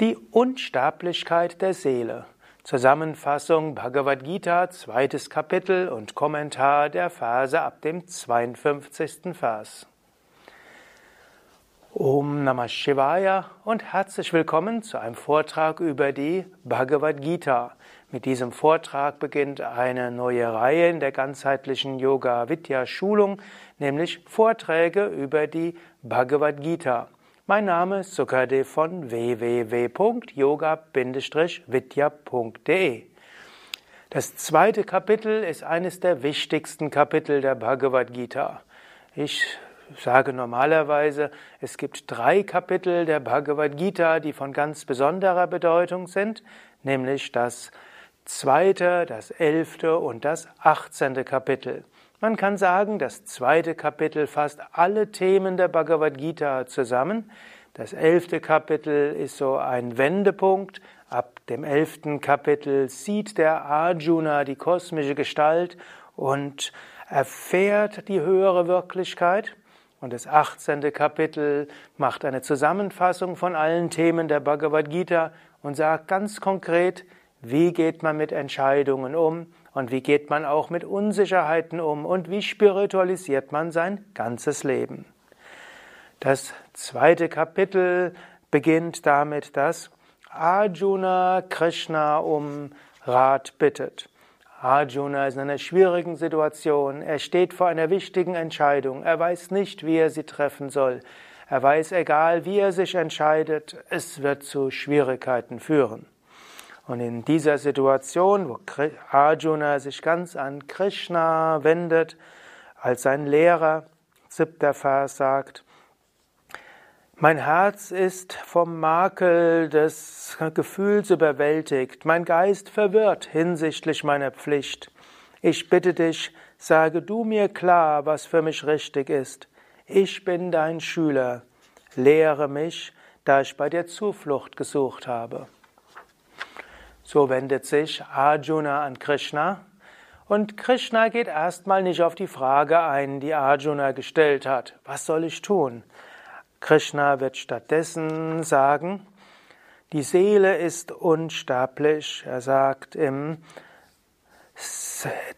Die Unsterblichkeit der Seele. Zusammenfassung Bhagavad Gita, zweites Kapitel und Kommentar der Verse ab dem 52. Vers. Om Namah Shivaya und herzlich willkommen zu einem Vortrag über die Bhagavad Gita. Mit diesem Vortrag beginnt eine neue Reihe in der ganzheitlichen Yoga Vidya Schulung, nämlich Vorträge über die Bhagavad Gita. Mein Name ist Sukadev von www.yoga-vidya.de. Das zweite Kapitel ist eines der wichtigsten Kapitel der Bhagavad Gita. Ich sage normalerweise, es gibt drei Kapitel der Bhagavad Gita, die von ganz besonderer Bedeutung sind, nämlich das zweite, das elfte und das achtzehnte Kapitel. Man kann sagen, das zweite Kapitel fasst alle Themen der Bhagavad Gita zusammen. Das elfte Kapitel ist so ein Wendepunkt. Ab dem elften Kapitel sieht der Arjuna die kosmische Gestalt und erfährt die höhere Wirklichkeit. Und das 18. Kapitel macht eine Zusammenfassung von allen Themen der Bhagavad Gita und sagt ganz konkret, wie geht man mit Entscheidungen um und wie geht man auch mit Unsicherheiten um und wie spiritualisiert man sein ganzes Leben. Das zweite Kapitel beginnt damit, dass Arjuna Krishna um Rat bittet. Arjuna ist in einer schwierigen Situation. Er steht vor einer wichtigen Entscheidung. Er weiß nicht, wie er sie treffen soll. Er weiß, egal wie er sich entscheidet, es wird zu Schwierigkeiten führen. Und in dieser Situation, wo Arjuna sich ganz an Krishna wendet, als sein Lehrer, siebter Vers sagt, mein Herz ist vom Makel des Gefühls überwältigt, mein Geist verwirrt hinsichtlich meiner Pflicht. Ich bitte dich, sage du mir klar, was für mich richtig ist. Ich bin dein Schüler. Lehre mich, da ich bei dir Zuflucht gesucht habe. So wendet sich Arjuna an Krishna und Krishna geht erstmal nicht auf die Frage ein, die Arjuna gestellt hat. Was soll ich tun? Krishna wird stattdessen sagen, die Seele ist unsterblich. Er sagt im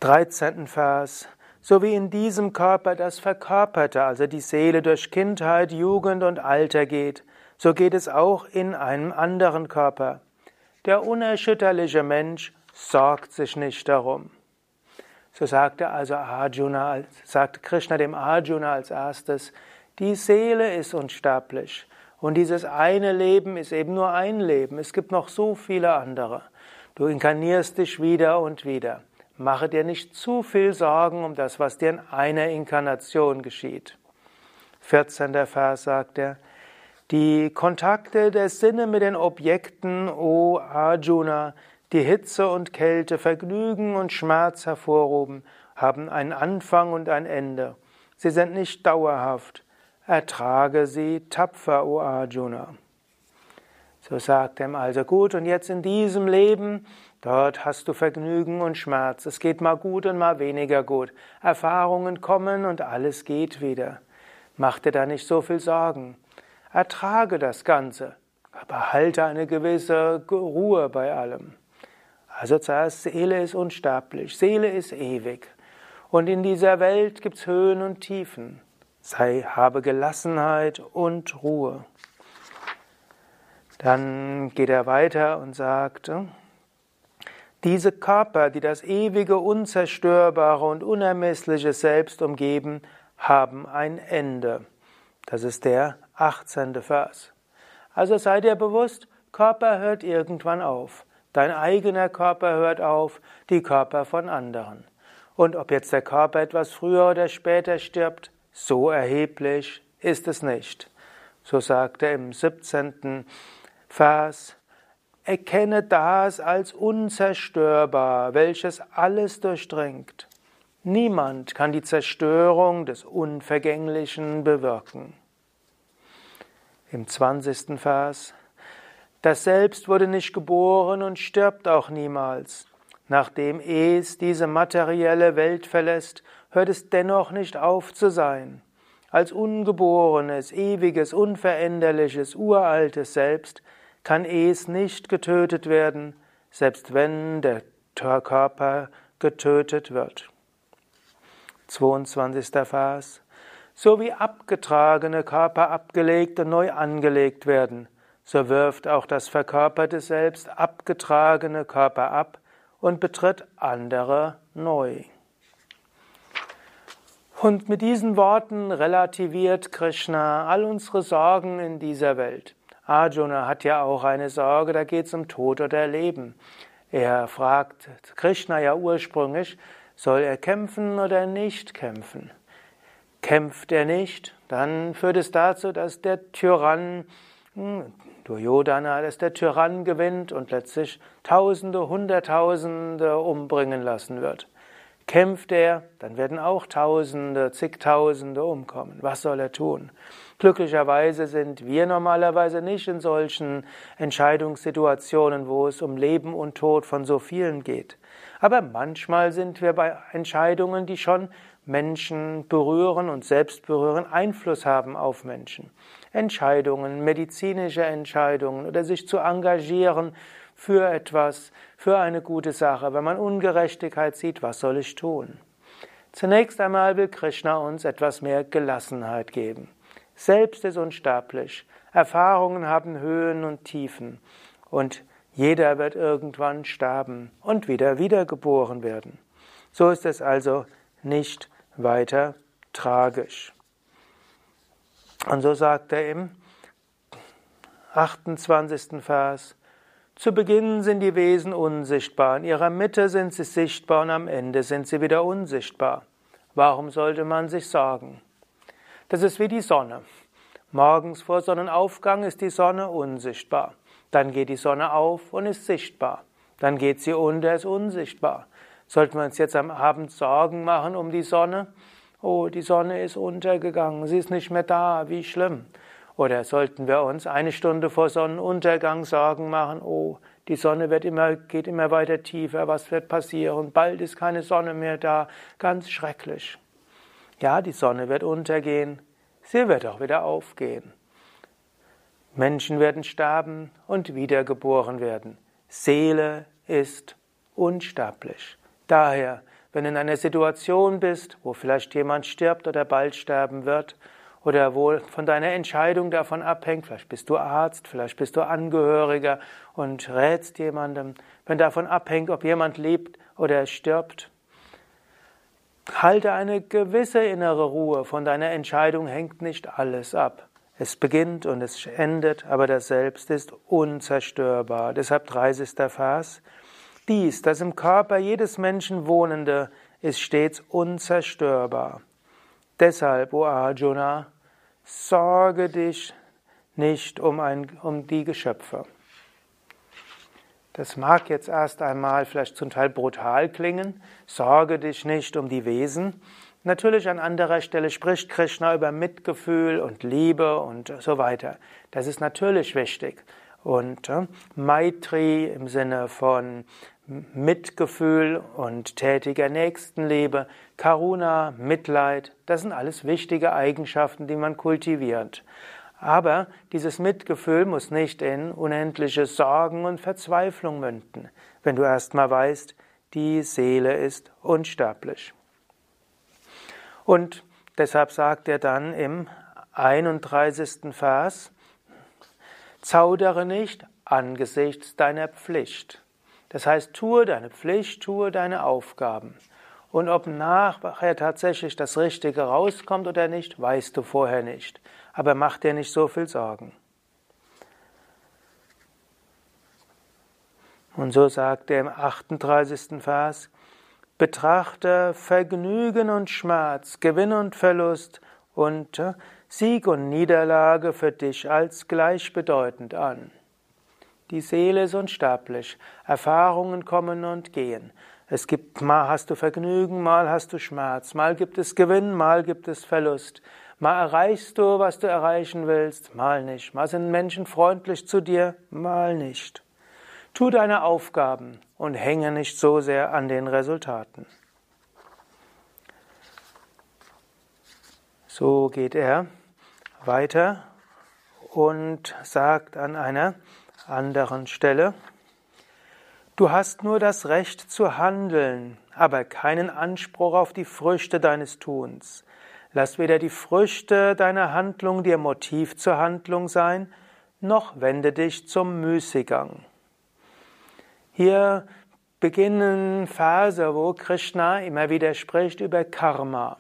13. Vers, so wie in diesem Körper das Verkörperte, also die Seele durch Kindheit, Jugend und Alter geht, so geht es auch in einem anderen Körper. Der unerschütterliche Mensch sorgt sich nicht darum. So sagte also Arjuna, sagt Krishna dem Arjuna als erstes, die Seele ist unsterblich. Und dieses eine Leben ist eben nur ein Leben. Es gibt noch so viele andere. Du inkarnierst dich wieder und wieder. Mache dir nicht zu viel Sorgen um das, was dir in einer Inkarnation geschieht. 14. Vers sagt er, die Kontakte der Sinne mit den Objekten, o Arjuna, die Hitze und Kälte, Vergnügen und Schmerz hervorrufen, haben einen Anfang und ein Ende. Sie sind nicht dauerhaft. Ertrage sie tapfer, o Arjuna. So sagt er ihm also gut, und jetzt in diesem Leben, dort hast du Vergnügen und Schmerz. Es geht mal gut und mal weniger gut. Erfahrungen kommen und alles geht wieder. Mach dir da nicht so viel Sorgen. Ertrage das Ganze, aber halte eine gewisse Ruhe bei allem. Also zuerst, Seele ist unsterblich, Seele ist ewig. Und in dieser Welt gibt es Höhen und Tiefen. Sei, habe Gelassenheit und Ruhe. Dann geht er weiter und sagt, diese Körper, die das ewige, unzerstörbare und unermessliche Selbst umgeben, haben ein Ende. Das ist der 18. Vers. Also sei dir bewusst, Körper hört irgendwann auf. Dein eigener Körper hört auf, die Körper von anderen. Und ob jetzt der Körper etwas früher oder später stirbt, so erheblich ist es nicht. So sagt er im 17. Vers, Erkenne das als unzerstörbar, welches alles durchdringt. Niemand kann die Zerstörung des Unvergänglichen bewirken. Im 20. Vers Das Selbst wurde nicht geboren und stirbt auch niemals. Nachdem es diese materielle Welt verlässt, hört es dennoch nicht auf zu sein. Als ungeborenes, ewiges, unveränderliches, uraltes Selbst kann es nicht getötet werden, selbst wenn der Körper getötet wird. 22. Vers. So wie abgetragene Körper abgelegt und neu angelegt werden, so wirft auch das verkörperte Selbst abgetragene Körper ab und betritt andere neu. Und mit diesen Worten relativiert Krishna all unsere Sorgen in dieser Welt. Arjuna hat ja auch eine Sorge, da geht es um Tod oder Leben. Er fragt Krishna ja ursprünglich, soll er kämpfen oder nicht kämpfen? Kämpft er nicht, dann führt es dazu, dass der Tyrann, hm, Duryodhana, dass der Tyrann gewinnt und letztlich Tausende, Hunderttausende umbringen lassen wird. Kämpft er, dann werden auch Tausende, zigtausende umkommen. Was soll er tun? Glücklicherweise sind wir normalerweise nicht in solchen Entscheidungssituationen, wo es um Leben und Tod von so vielen geht. Aber manchmal sind wir bei Entscheidungen, die schon Menschen berühren und selbst berühren, Einfluss haben auf Menschen. Entscheidungen, medizinische Entscheidungen oder sich zu engagieren für etwas, für eine gute Sache. Wenn man Ungerechtigkeit sieht, was soll ich tun? Zunächst einmal will Krishna uns etwas mehr Gelassenheit geben. Selbst ist unsterblich. Erfahrungen haben Höhen und Tiefen. Und jeder wird irgendwann sterben und wieder wiedergeboren werden. So ist es also nicht weiter tragisch. Und so sagt er im 28. Vers, zu Beginn sind die Wesen unsichtbar, in ihrer Mitte sind sie sichtbar und am Ende sind sie wieder unsichtbar. Warum sollte man sich sorgen? Das ist wie die Sonne. Morgens vor Sonnenaufgang ist die Sonne unsichtbar. Dann geht die Sonne auf und ist sichtbar. Dann geht sie unter, ist unsichtbar. Sollten wir uns jetzt am Abend Sorgen machen um die Sonne? Oh, die Sonne ist untergegangen, sie ist nicht mehr da, wie schlimm. Oder sollten wir uns eine Stunde vor Sonnenuntergang Sorgen machen, oh, die Sonne wird immer, geht immer weiter tiefer, was wird passieren? Bald ist keine Sonne mehr da, ganz schrecklich. Ja, die Sonne wird untergehen, sie wird auch wieder aufgehen. Menschen werden sterben und wiedergeboren werden. Seele ist unsterblich. Daher, wenn du in einer Situation bist, wo vielleicht jemand stirbt oder bald sterben wird, oder wohl von deiner Entscheidung davon abhängt, vielleicht bist du Arzt, vielleicht bist du Angehöriger und rätst jemandem, wenn davon abhängt, ob jemand lebt oder stirbt. Halte eine gewisse innere Ruhe, von deiner Entscheidung hängt nicht alles ab. Es beginnt und es endet, aber das Selbst ist unzerstörbar. Deshalb 30. Vers. Dies, das im Körper jedes Menschen Wohnende, ist stets unzerstörbar. Deshalb, o Arjuna, sorge dich nicht um, ein, um die Geschöpfe. Das mag jetzt erst einmal vielleicht zum Teil brutal klingen. Sorge dich nicht um die Wesen. Natürlich an anderer Stelle spricht Krishna über Mitgefühl und Liebe und so weiter. Das ist natürlich wichtig. Und äh, Maitri im Sinne von Mitgefühl und tätiger Nächstenliebe, Karuna, Mitleid, das sind alles wichtige Eigenschaften, die man kultiviert. Aber dieses Mitgefühl muss nicht in unendliche Sorgen und Verzweiflung münden, wenn du erstmal weißt, die Seele ist unsterblich. Und deshalb sagt er dann im 31. Vers, zaudere nicht angesichts deiner Pflicht. Das heißt, tue deine Pflicht, tue deine Aufgaben. Und ob nachher tatsächlich das Richtige rauskommt oder nicht, weißt du vorher nicht. Aber mach dir nicht so viel Sorgen. Und so sagt er im 38. Vers, betrachte Vergnügen und Schmerz, Gewinn und Verlust und äh, Sieg und Niederlage für dich als gleichbedeutend an. Die Seele ist unsterblich. Erfahrungen kommen und gehen. Es gibt, mal hast du Vergnügen, mal hast du Schmerz, mal gibt es Gewinn, mal gibt es Verlust. Mal erreichst du, was du erreichen willst, mal nicht. Mal sind Menschen freundlich zu dir, mal nicht. Tu deine Aufgaben und hänge nicht so sehr an den Resultaten. So geht er weiter und sagt an einer anderen Stelle. Du hast nur das Recht zu handeln, aber keinen Anspruch auf die Früchte deines Tuns. Lass weder die Früchte deiner Handlung dir Motiv zur Handlung sein, noch wende dich zum Müßiggang. Hier beginnen Verse, wo Krishna immer wieder spricht über Karma.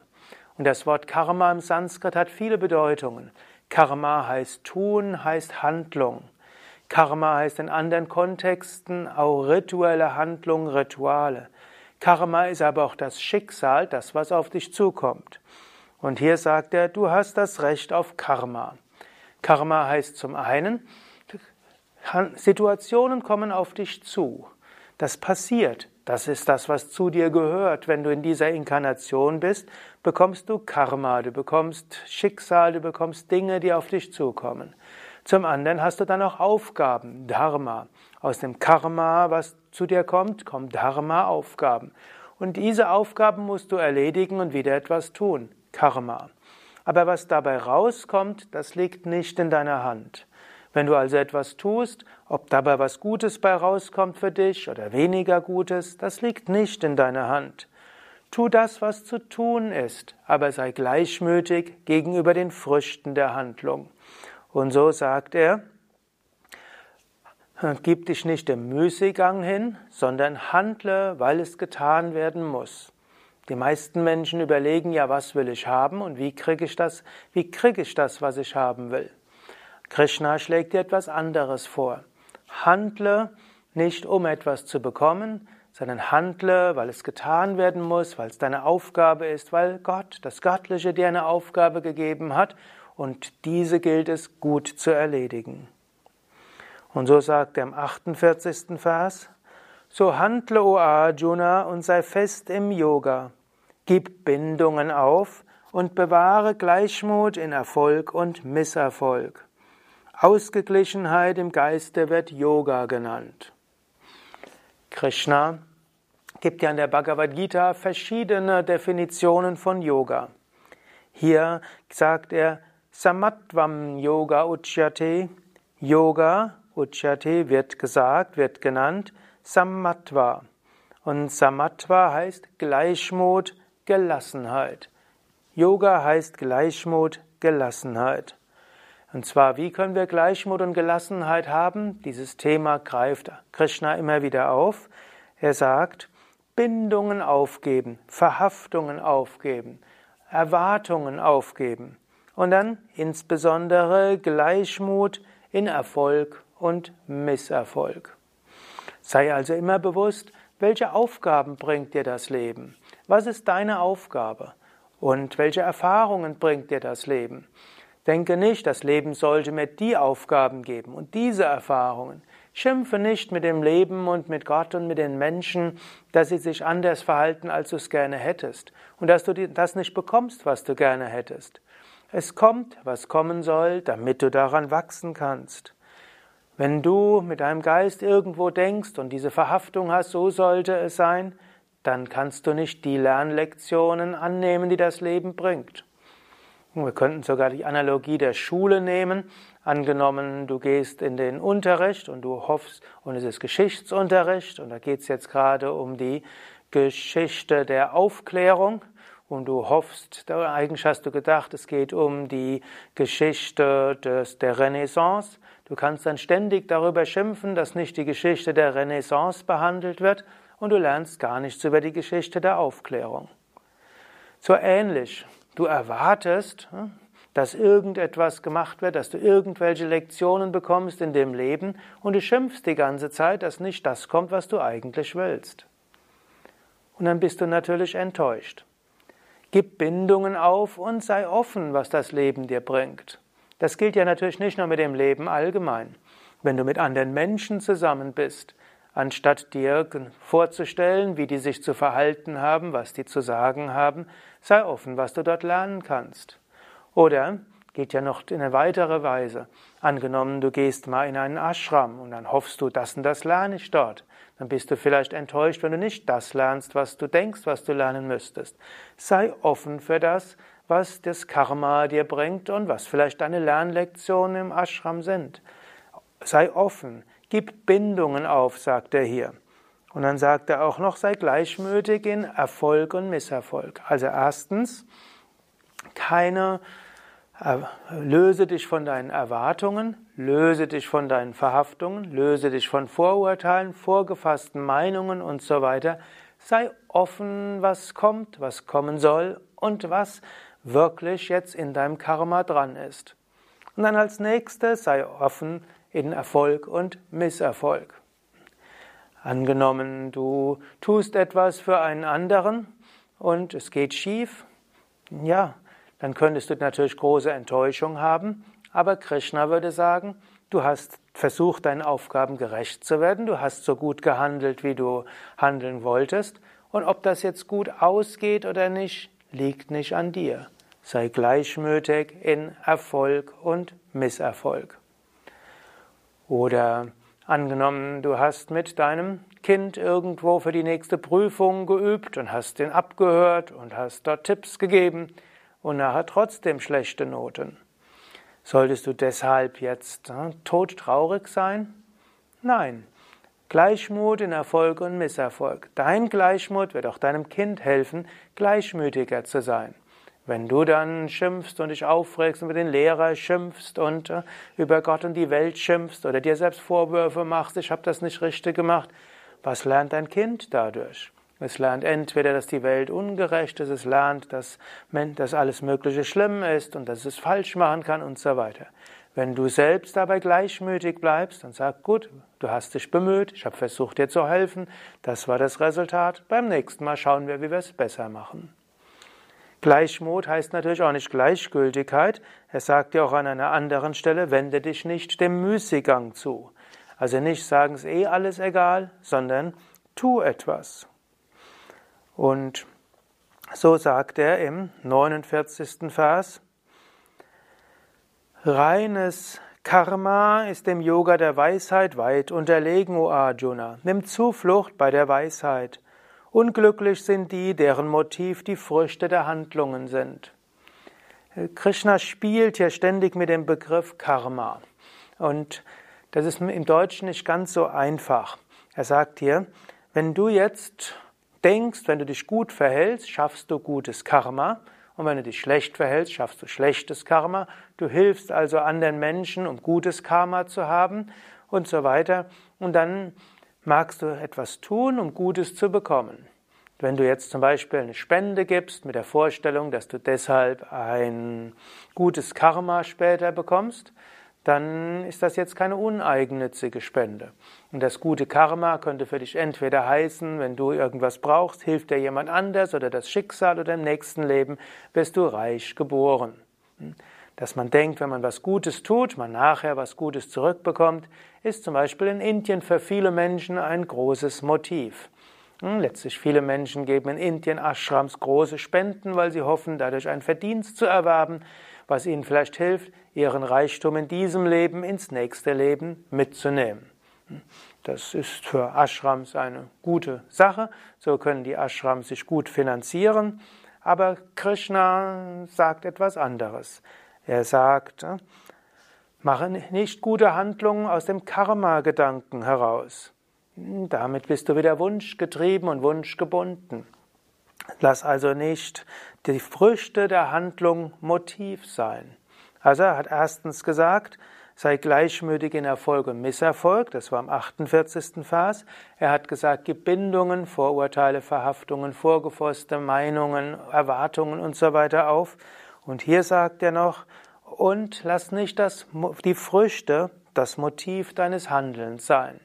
Und das Wort Karma im Sanskrit hat viele Bedeutungen. Karma heißt tun, heißt Handlung. Karma heißt in anderen Kontexten auch rituelle Handlung, Rituale. Karma ist aber auch das Schicksal, das, was auf dich zukommt. Und hier sagt er, du hast das Recht auf Karma. Karma heißt zum einen, Situationen kommen auf dich zu. Das passiert. Das ist das, was zu dir gehört. Wenn du in dieser Inkarnation bist, bekommst du Karma, du bekommst Schicksal, du bekommst Dinge, die auf dich zukommen. Zum anderen hast du dann auch Aufgaben, Dharma. Aus dem Karma, was zu dir kommt, kommt Dharma, Aufgaben. Und diese Aufgaben musst du erledigen und wieder etwas tun, Karma. Aber was dabei rauskommt, das liegt nicht in deiner Hand. Wenn du also etwas tust, ob dabei was Gutes bei rauskommt für dich oder weniger Gutes, das liegt nicht in deiner Hand. Tu das, was zu tun ist, aber sei gleichmütig gegenüber den Früchten der Handlung. Und so sagt er, gib dich nicht dem Müßiggang hin, sondern handle, weil es getan werden muss. Die meisten Menschen überlegen ja, was will ich haben und wie kriege ich das, wie kriege ich das, was ich haben will. Krishna schlägt dir etwas anderes vor. Handle nicht, um etwas zu bekommen, sondern handle, weil es getan werden muss, weil es deine Aufgabe ist, weil Gott, das Göttliche, dir eine Aufgabe gegeben hat und diese gilt es gut zu erledigen. Und so sagt er im 48. Vers, so handle, o Arjuna, und sei fest im Yoga. Gib Bindungen auf und bewahre Gleichmut in Erfolg und Misserfolg. Ausgeglichenheit im Geiste wird Yoga genannt. Krishna gibt ja in der Bhagavad Gita verschiedene Definitionen von Yoga. Hier sagt er Samatvam Yoga Uchyate. Yoga Uchyate wird gesagt, wird genannt Samatva. Und Samatva heißt Gleichmut, Gelassenheit. Yoga heißt Gleichmut, Gelassenheit. Und zwar, wie können wir Gleichmut und Gelassenheit haben? Dieses Thema greift Krishna immer wieder auf. Er sagt, Bindungen aufgeben, Verhaftungen aufgeben, Erwartungen aufgeben und dann insbesondere Gleichmut in Erfolg und Misserfolg. Sei also immer bewusst, welche Aufgaben bringt dir das Leben? Was ist deine Aufgabe? Und welche Erfahrungen bringt dir das Leben? Denke nicht, das Leben sollte mir die Aufgaben geben und diese Erfahrungen. Schimpfe nicht mit dem Leben und mit Gott und mit den Menschen, dass sie sich anders verhalten, als du es gerne hättest und dass du das nicht bekommst, was du gerne hättest. Es kommt, was kommen soll, damit du daran wachsen kannst. Wenn du mit deinem Geist irgendwo denkst und diese Verhaftung hast, so sollte es sein, dann kannst du nicht die Lernlektionen annehmen, die das Leben bringt. Wir könnten sogar die Analogie der Schule nehmen. Angenommen, du gehst in den Unterricht und du hoffst, und es ist Geschichtsunterricht, und da geht es jetzt gerade um die Geschichte der Aufklärung, und du hoffst, eigentlich hast du gedacht, es geht um die Geschichte des, der Renaissance. Du kannst dann ständig darüber schimpfen, dass nicht die Geschichte der Renaissance behandelt wird, und du lernst gar nichts über die Geschichte der Aufklärung. So ähnlich. Du erwartest, hm, dass irgendetwas gemacht wird, dass du irgendwelche Lektionen bekommst in dem Leben und du schimpfst die ganze Zeit, dass nicht das kommt, was du eigentlich willst. Und dann bist du natürlich enttäuscht. Gib Bindungen auf und sei offen, was das Leben dir bringt. Das gilt ja natürlich nicht nur mit dem Leben allgemein. Wenn du mit anderen Menschen zusammen bist, anstatt dir vorzustellen, wie die sich zu verhalten haben, was die zu sagen haben, sei offen, was du dort lernen kannst. Oder geht ja noch in eine weitere Weise. Angenommen, du gehst mal in einen Ashram und dann hoffst du, das und das lerne ich dort. Dann bist du vielleicht enttäuscht, wenn du nicht das lernst, was du denkst, was du lernen müsstest. Sei offen für das, was das Karma dir bringt und was vielleicht deine Lernlektionen im Ashram sind. sei offen, gib Bindungen auf, sagt er hier. Und dann sagt er auch noch, sei gleichmütig in Erfolg und Misserfolg. Also erstens, keine, löse dich von deinen Erwartungen, löse dich von deinen Verhaftungen, löse dich von Vorurteilen, vorgefassten Meinungen und so weiter. Sei offen, was kommt, was kommen soll und was wirklich jetzt in deinem Karma dran ist. Und dann als nächstes sei offen in Erfolg und Misserfolg. Angenommen, du tust etwas für einen anderen und es geht schief, ja, dann könntest du natürlich große Enttäuschung haben, aber Krishna würde sagen, du hast versucht, deinen Aufgaben gerecht zu werden, du hast so gut gehandelt, wie du handeln wolltest, und ob das jetzt gut ausgeht oder nicht, liegt nicht an dir. Sei gleichmütig in Erfolg und Misserfolg. Oder Angenommen, du hast mit deinem Kind irgendwo für die nächste Prüfung geübt und hast den abgehört und hast dort Tipps gegeben und nachher trotzdem schlechte Noten. Solltest du deshalb jetzt äh, todtraurig sein? Nein. Gleichmut in Erfolg und Misserfolg. Dein Gleichmut wird auch deinem Kind helfen, gleichmütiger zu sein. Wenn du dann schimpfst und dich aufregst und über den Lehrer schimpfst und äh, über Gott und die Welt schimpfst oder dir selbst Vorwürfe machst, ich habe das nicht richtig gemacht, was lernt dein Kind dadurch? Es lernt entweder, dass die Welt ungerecht ist, es lernt, dass, dass alles Mögliche schlimm ist und dass es falsch machen kann und so weiter. Wenn du selbst dabei gleichmütig bleibst und sagst, gut, du hast dich bemüht, ich habe versucht dir zu helfen, das war das Resultat, beim nächsten Mal schauen wir, wie wir es besser machen. Gleichmut heißt natürlich auch nicht Gleichgültigkeit. Er sagt ja auch an einer anderen Stelle, wende dich nicht dem Müßiggang zu. Also nicht sagen, es eh alles egal, sondern tu etwas. Und so sagt er im 49. Vers, reines Karma ist dem Yoga der Weisheit weit unterlegen, O Arjuna. Nimm Zuflucht bei der Weisheit. Unglücklich sind die, deren Motiv die Früchte der Handlungen sind. Krishna spielt hier ständig mit dem Begriff Karma. Und das ist im Deutschen nicht ganz so einfach. Er sagt hier, wenn du jetzt denkst, wenn du dich gut verhältst, schaffst du gutes Karma. Und wenn du dich schlecht verhältst, schaffst du schlechtes Karma. Du hilfst also anderen Menschen, um gutes Karma zu haben und so weiter. Und dann magst du etwas tun, um Gutes zu bekommen. Wenn du jetzt zum Beispiel eine Spende gibst mit der Vorstellung, dass du deshalb ein gutes Karma später bekommst, dann ist das jetzt keine uneigennützige Spende. Und das gute Karma könnte für dich entweder heißen, wenn du irgendwas brauchst, hilft dir jemand anders oder das Schicksal oder im nächsten Leben wirst du reich geboren. Dass man denkt, wenn man was Gutes tut, man nachher was Gutes zurückbekommt, ist zum Beispiel in Indien für viele Menschen ein großes Motiv. Hm, letztlich viele Menschen geben in Indien Ashrams große Spenden, weil sie hoffen, dadurch einen Verdienst zu erwerben, was ihnen vielleicht hilft, ihren Reichtum in diesem Leben ins nächste Leben mitzunehmen. Hm, das ist für Ashrams eine gute Sache. So können die Ashrams sich gut finanzieren. Aber Krishna sagt etwas anderes. Er sagt, Mache nicht gute Handlungen aus dem Karma-Gedanken heraus. Damit bist du wieder wunschgetrieben und wunschgebunden. Lass also nicht die Früchte der Handlung Motiv sein. Also er hat erstens gesagt, sei gleichmütig in Erfolg und Misserfolg, das war am 48. Vers. Er hat gesagt, gib Bindungen, Vorurteile, Verhaftungen, vorgefasste Meinungen, Erwartungen und so weiter auf. Und hier sagt er noch, und lass nicht das, die Früchte das Motiv deines Handelns sein.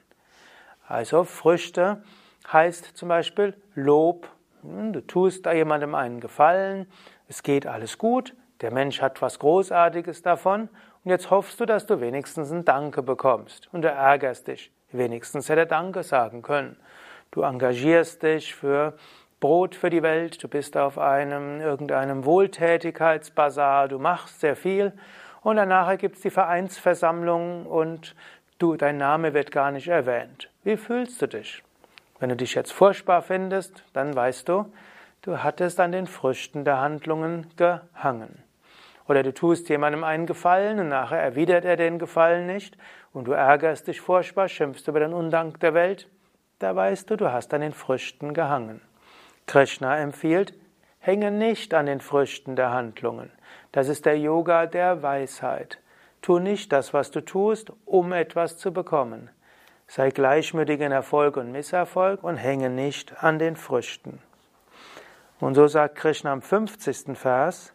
Also Früchte heißt zum Beispiel Lob. Hm, du tust da jemandem einen Gefallen, es geht alles gut, der Mensch hat was Großartiges davon und jetzt hoffst du, dass du wenigstens ein Danke bekommst und du ärgerst dich. Wenigstens hätte er Danke sagen können. Du engagierst dich für Brot für die Welt, du bist auf einem irgendeinem Wohltätigkeitsbazar, du machst sehr viel und danach gibt es die Vereinsversammlung und du, dein Name wird gar nicht erwähnt. Wie fühlst du dich? Wenn du dich jetzt furchtbar findest, dann weißt du, du hattest an den Früchten der Handlungen gehangen. Oder du tust jemandem einen Gefallen und nachher erwidert er den Gefallen nicht und du ärgerst dich furchtbar, schimpfst über den Undank der Welt. Da weißt du, du hast an den Früchten gehangen. Krishna empfiehlt, hänge nicht an den Früchten der Handlungen. Das ist der Yoga der Weisheit. Tu nicht das, was du tust, um etwas zu bekommen. Sei gleichmütig in Erfolg und Misserfolg und hänge nicht an den Früchten. Und so sagt Krishna am 50. Vers,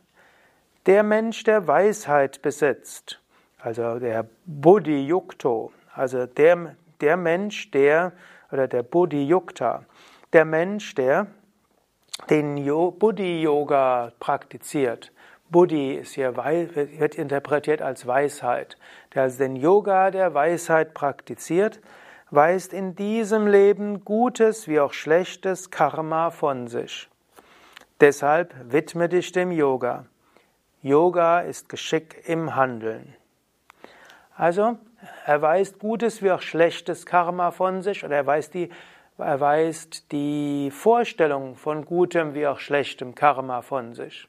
der Mensch, der Weisheit besitzt, also der Buddhi Yukto, also der, der Mensch, der, oder der Buddhi Yukta, der Mensch, der den Buddhi Yoga praktiziert. Buddhi ist hier, wird interpretiert als Weisheit. Der also den Yoga der Weisheit praktiziert, weist in diesem Leben Gutes wie auch Schlechtes Karma von sich. Deshalb widme dich dem Yoga. Yoga ist Geschick im Handeln. Also, er weist Gutes wie auch Schlechtes Karma von sich oder er weist die, er weist die Vorstellung von Gutem wie auch Schlechtem Karma von sich.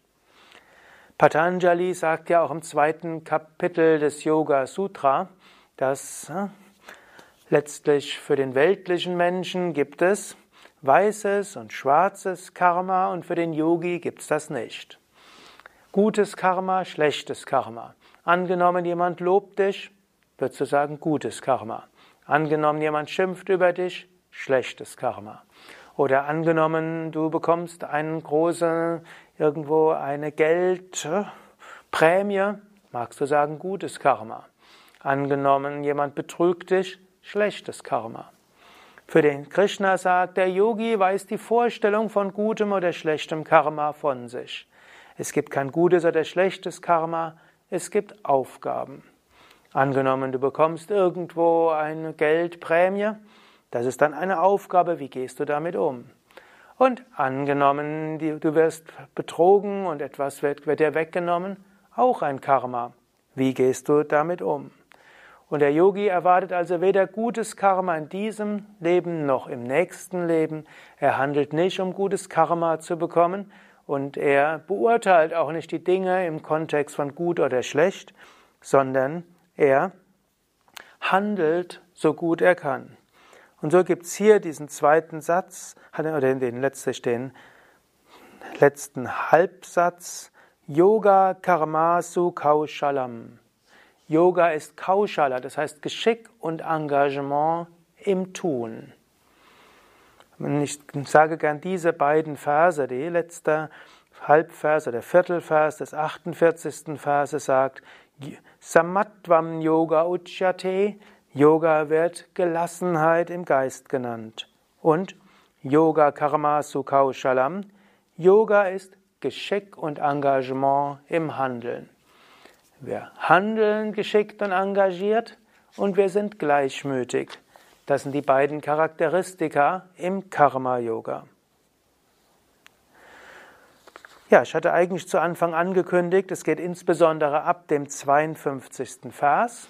Patanjali sagt ja auch im zweiten Kapitel des Yoga Sutra, dass äh, letztlich für den weltlichen Menschen gibt es weißes und schwarzes Karma und für den Yogi gibt es das nicht. Gutes Karma, schlechtes Karma. Angenommen, jemand lobt dich, würdest du sagen gutes Karma. Angenommen, jemand schimpft über dich, schlechtes Karma. Oder angenommen, du bekommst einen großen, irgendwo eine Geldprämie, magst du sagen gutes Karma. Angenommen, jemand betrügt dich, schlechtes Karma. Für den Krishna sagt, der Yogi weiß die Vorstellung von gutem oder schlechtem Karma von sich. Es gibt kein gutes oder schlechtes Karma, es gibt Aufgaben. Angenommen, du bekommst irgendwo eine Geldprämie, das ist dann eine Aufgabe, wie gehst du damit um? Und angenommen, du wirst betrogen und etwas wird, wird dir weggenommen, auch ein Karma. Wie gehst du damit um? Und der Yogi erwartet also weder gutes Karma in diesem Leben noch im nächsten Leben. Er handelt nicht, um gutes Karma zu bekommen und er beurteilt auch nicht die Dinge im Kontext von gut oder schlecht, sondern er handelt so gut er kann. Und so gibt es hier diesen zweiten Satz, oder den letztlich den letzten Halbsatz, Yoga Karmasu Kaushalam. Yoga ist Kaushala, das heißt Geschick und Engagement im Tun. Ich sage gern diese beiden Verse, die letzte Halbvers oder Viertelvers des 48. Verses sagt, Samatvam Yoga Uchyate, Yoga wird Gelassenheit im Geist genannt. Und Yoga Karma Sukhaushalam, Yoga ist Geschick und Engagement im Handeln. Wir handeln geschickt und engagiert und wir sind gleichmütig. Das sind die beiden Charakteristika im Karma-Yoga. Ja, ich hatte eigentlich zu Anfang angekündigt, es geht insbesondere ab dem 52. Vers.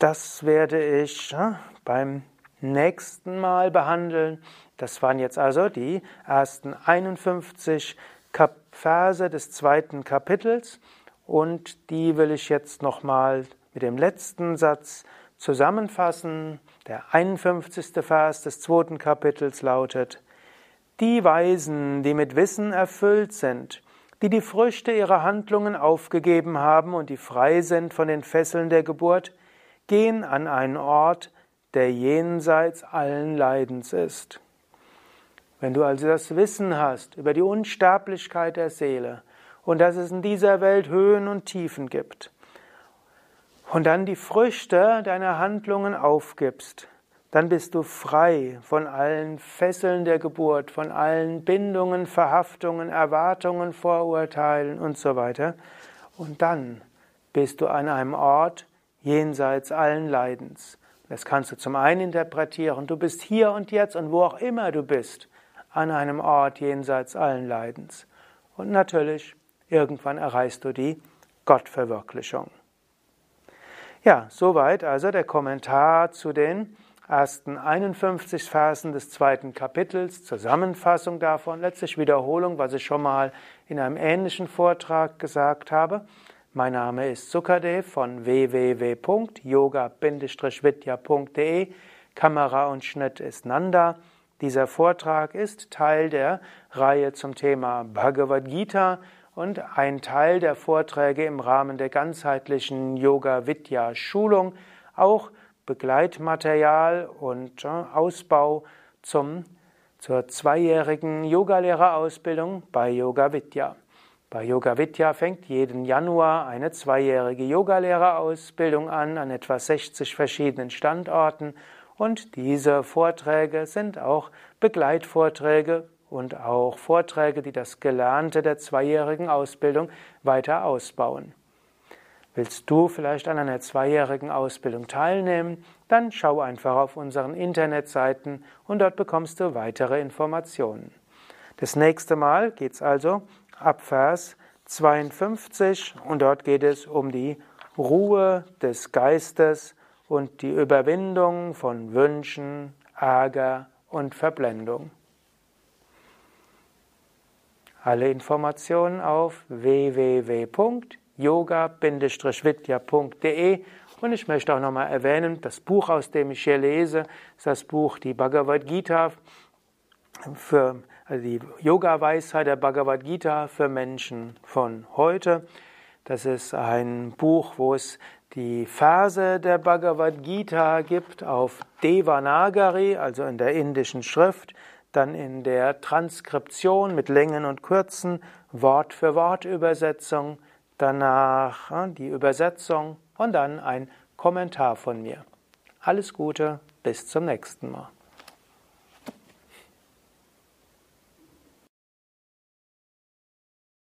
Das werde ich beim nächsten Mal behandeln. Das waren jetzt also die ersten 51 Verse des zweiten Kapitels. Und die will ich jetzt nochmal mit dem letzten Satz zusammenfassen. Der 51. Vers des zweiten Kapitels lautet, Die Weisen, die mit Wissen erfüllt sind, die die Früchte ihrer Handlungen aufgegeben haben und die frei sind von den Fesseln der Geburt, gehen an einen Ort, der jenseits allen Leidens ist. Wenn du also das Wissen hast über die Unsterblichkeit der Seele, und dass es in dieser Welt Höhen und Tiefen gibt. Und dann die Früchte deiner Handlungen aufgibst, dann bist du frei von allen Fesseln der Geburt, von allen Bindungen, Verhaftungen, Erwartungen, Vorurteilen und so weiter. Und dann bist du an einem Ort jenseits allen Leidens. Das kannst du zum einen interpretieren, du bist hier und jetzt und wo auch immer du bist, an einem Ort jenseits allen Leidens. Und natürlich Irgendwann erreichst du die Gottverwirklichung. Ja, soweit also der Kommentar zu den ersten 51 Versen des zweiten Kapitels, Zusammenfassung davon, letztlich Wiederholung, was ich schon mal in einem ähnlichen Vortrag gesagt habe. Mein Name ist Sukadev von www.yoga-vidya.de. Kamera und Schnitt ist Nanda. Dieser Vortrag ist Teil der Reihe zum Thema Bhagavad Gita und ein Teil der Vorträge im Rahmen der ganzheitlichen Yoga Vidya Schulung, auch Begleitmaterial und Ausbau zum, zur zweijährigen Yogalehrerausbildung bei Yoga Vidya. Bei Yoga Vidya fängt jeden Januar eine zweijährige Yogalehrerausbildung an an etwa 60 verschiedenen Standorten und diese Vorträge sind auch Begleitvorträge und auch Vorträge, die das Gelernte der zweijährigen Ausbildung weiter ausbauen. Willst du vielleicht an einer zweijährigen Ausbildung teilnehmen? Dann schau einfach auf unseren Internetseiten und dort bekommst du weitere Informationen. Das nächste Mal geht es also ab Vers 52 und dort geht es um die Ruhe des Geistes und die Überwindung von Wünschen, Ärger und Verblendung. Alle Informationen auf www.yoga-vidya.de und ich möchte auch nochmal erwähnen, das Buch, aus dem ich hier lese, ist das Buch Die Bhagavad Gita für also die Yoga-Weisheit der Bhagavad Gita für Menschen von heute. Das ist ein Buch, wo es die Verse der Bhagavad Gita gibt auf Devanagari, also in der indischen Schrift, dann in der Transkription mit Längen und Kürzen, Wort für Wort Übersetzung, danach die Übersetzung und dann ein Kommentar von mir. Alles Gute, bis zum nächsten Mal.